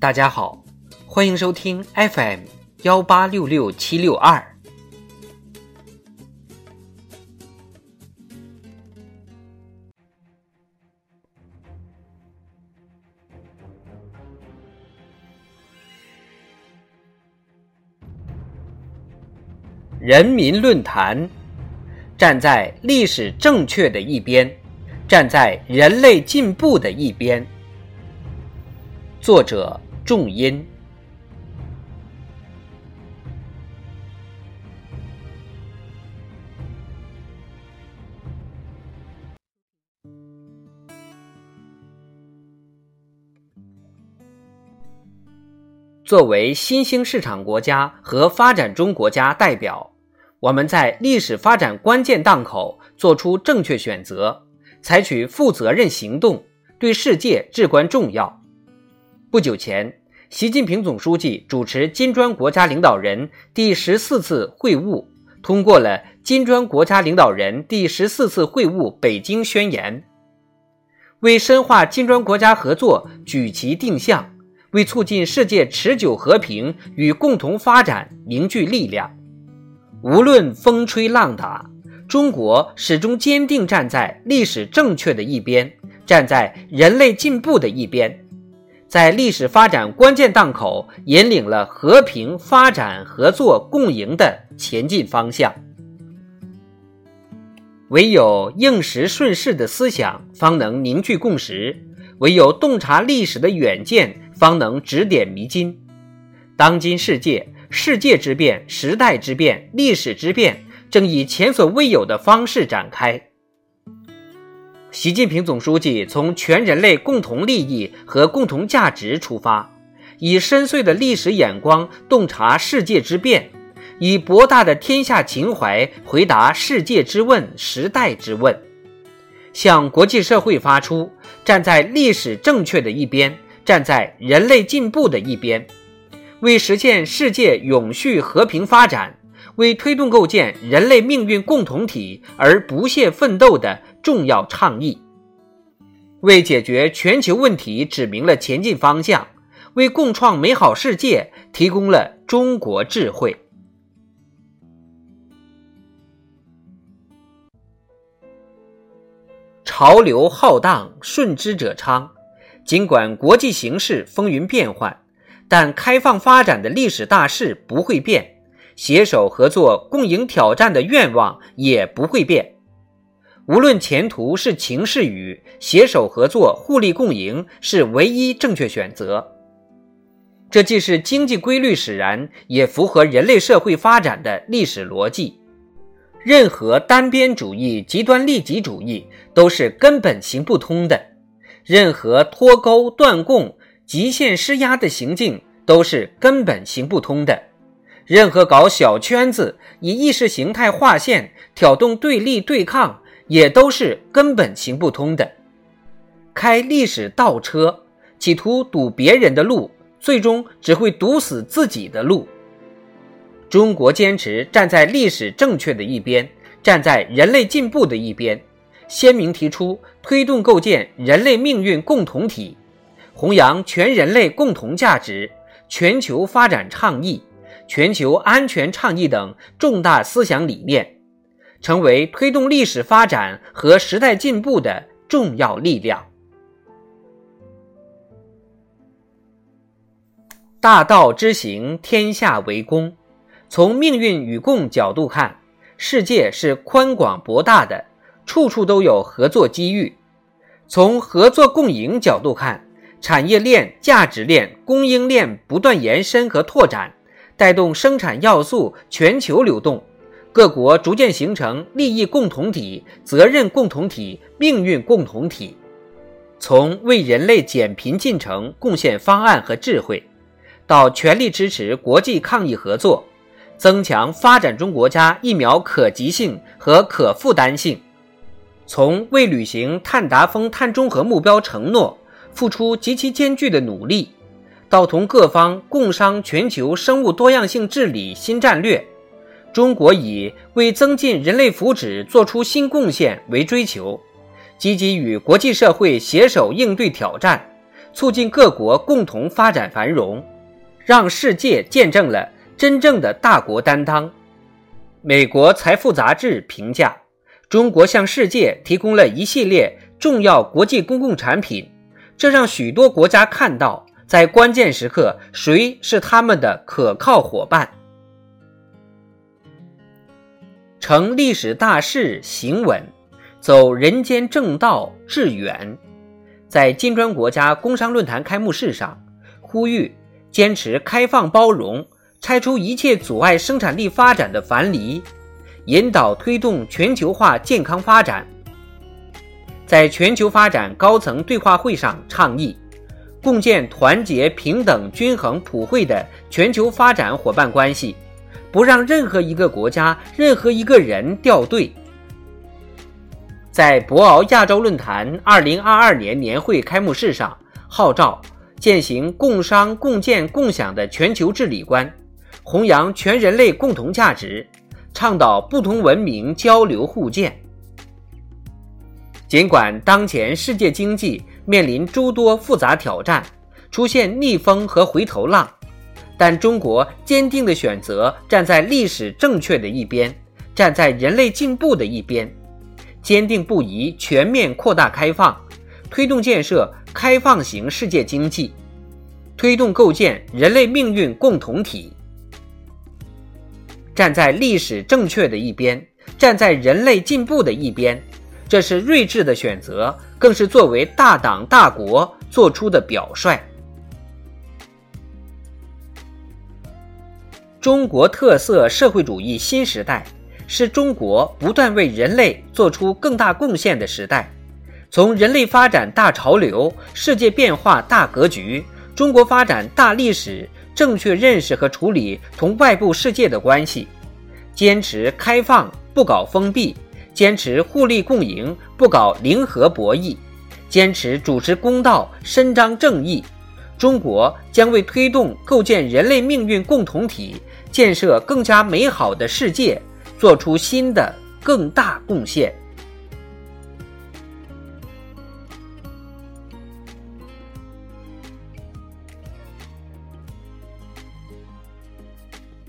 大家好，欢迎收听 FM 幺八六六七六二。人民论坛，站在历史正确的一边，站在人类进步的一边。作者：重音。作为新兴市场国家和发展中国家代表，我们在历史发展关键档口做出正确选择，采取负责任行动，对世界至关重要。不久前，习近平总书记主持金砖国家领导人第十四次会晤，通过了金砖国家领导人第十四次会晤北京宣言，为深化金砖国家合作举旗定向。为促进世界持久和平与共同发展凝聚力量，无论风吹浪打，中国始终坚定站在历史正确的一边，站在人类进步的一边，在历史发展关键档口引领了和平发展、合作共赢的前进方向。唯有应时顺势的思想，方能凝聚共识；唯有洞察历史的远见。方能指点迷津。当今世界，世界之变、时代之变、历史之变，正以前所未有的方式展开。习近平总书记从全人类共同利益和共同价值出发，以深邃的历史眼光洞察世界之变，以博大的天下情怀回答世界之问、时代之问，向国际社会发出站在历史正确的一边。站在人类进步的一边，为实现世界永续和平发展，为推动构建人类命运共同体而不懈奋斗的重要倡议，为解决全球问题指明了前进方向，为共创美好世界提供了中国智慧。潮流浩荡，顺之者昌。尽管国际形势风云变幻，但开放发展的历史大势不会变，携手合作共赢挑战的愿望也不会变。无论前途是晴是雨，携手合作、互利共赢是唯一正确选择。这既是经济规律使然，也符合人类社会发展的历史逻辑。任何单边主义、极端利己主义都是根本行不通的。任何脱钩断供、极限施压的行径都是根本行不通的；任何搞小圈子、以意识形态划线、挑动对立对抗，也都是根本行不通的。开历史倒车，企图堵别人的路，最终只会堵死自己的路。中国坚持站在历史正确的一边，站在人类进步的一边。鲜明提出推动构建人类命运共同体，弘扬全人类共同价值、全球发展倡议、全球安全倡议等重大思想理念，成为推动历史发展和时代进步的重要力量。大道之行，天下为公。从命运与共角度看，世界是宽广博大的。处处都有合作机遇。从合作共赢角度看，产业链、价值链、供应链不断延伸和拓展，带动生产要素全球流动，各国逐渐形成利益共同体、责任共同体、命运共同体。从为人类减贫进程贡献方案和智慧，到全力支持国际抗疫合作，增强发展中国家疫苗可及性和可负担性。从为履行碳达峰、碳中和目标承诺付出极其艰巨的努力，到同各方共商全球生物多样性治理新战略，中国以为增进人类福祉做出新贡献为追求，积极与国际社会携手应对挑战，促进各国共同发展繁荣，让世界见证了真正的大国担当。美国财富杂志评价，中国向世界提供了一系列重要国际公共产品，这让许多国家看到，在关键时刻谁是他们的可靠伙伴。成历史大事，行稳，走人间正道，致远。在金砖国家工商论坛开幕式上，呼吁坚持开放包容。拆除一切阻碍生产力发展的樊篱，引导推动全球化健康发展。在全球发展高层对话会上倡议，共建团结、平等、均衡、普惠的全球发展伙伴关系，不让任何一个国家、任何一个人掉队。在博鳌亚洲论坛2022年年会开幕式上，号召践行共商共建共享的全球治理观。弘扬全人类共同价值，倡导不同文明交流互鉴。尽管当前世界经济面临诸多复杂挑战，出现逆风和回头浪，但中国坚定地选择站在历史正确的一边，站在人类进步的一边，坚定不移全面扩大开放，推动建设开放型世界经济，推动构建人类命运共同体。站在历史正确的一边，站在人类进步的一边，这是睿智的选择，更是作为大党大国做出的表率。中国特色社会主义新时代是中国不断为人类做出更大贡献的时代。从人类发展大潮流、世界变化大格局、中国发展大历史。正确认识和处理同外部世界的关系，坚持开放不搞封闭，坚持互利共赢不搞零和博弈，坚持主持公道伸张正义，中国将为推动构建人类命运共同体、建设更加美好的世界做出新的更大贡献。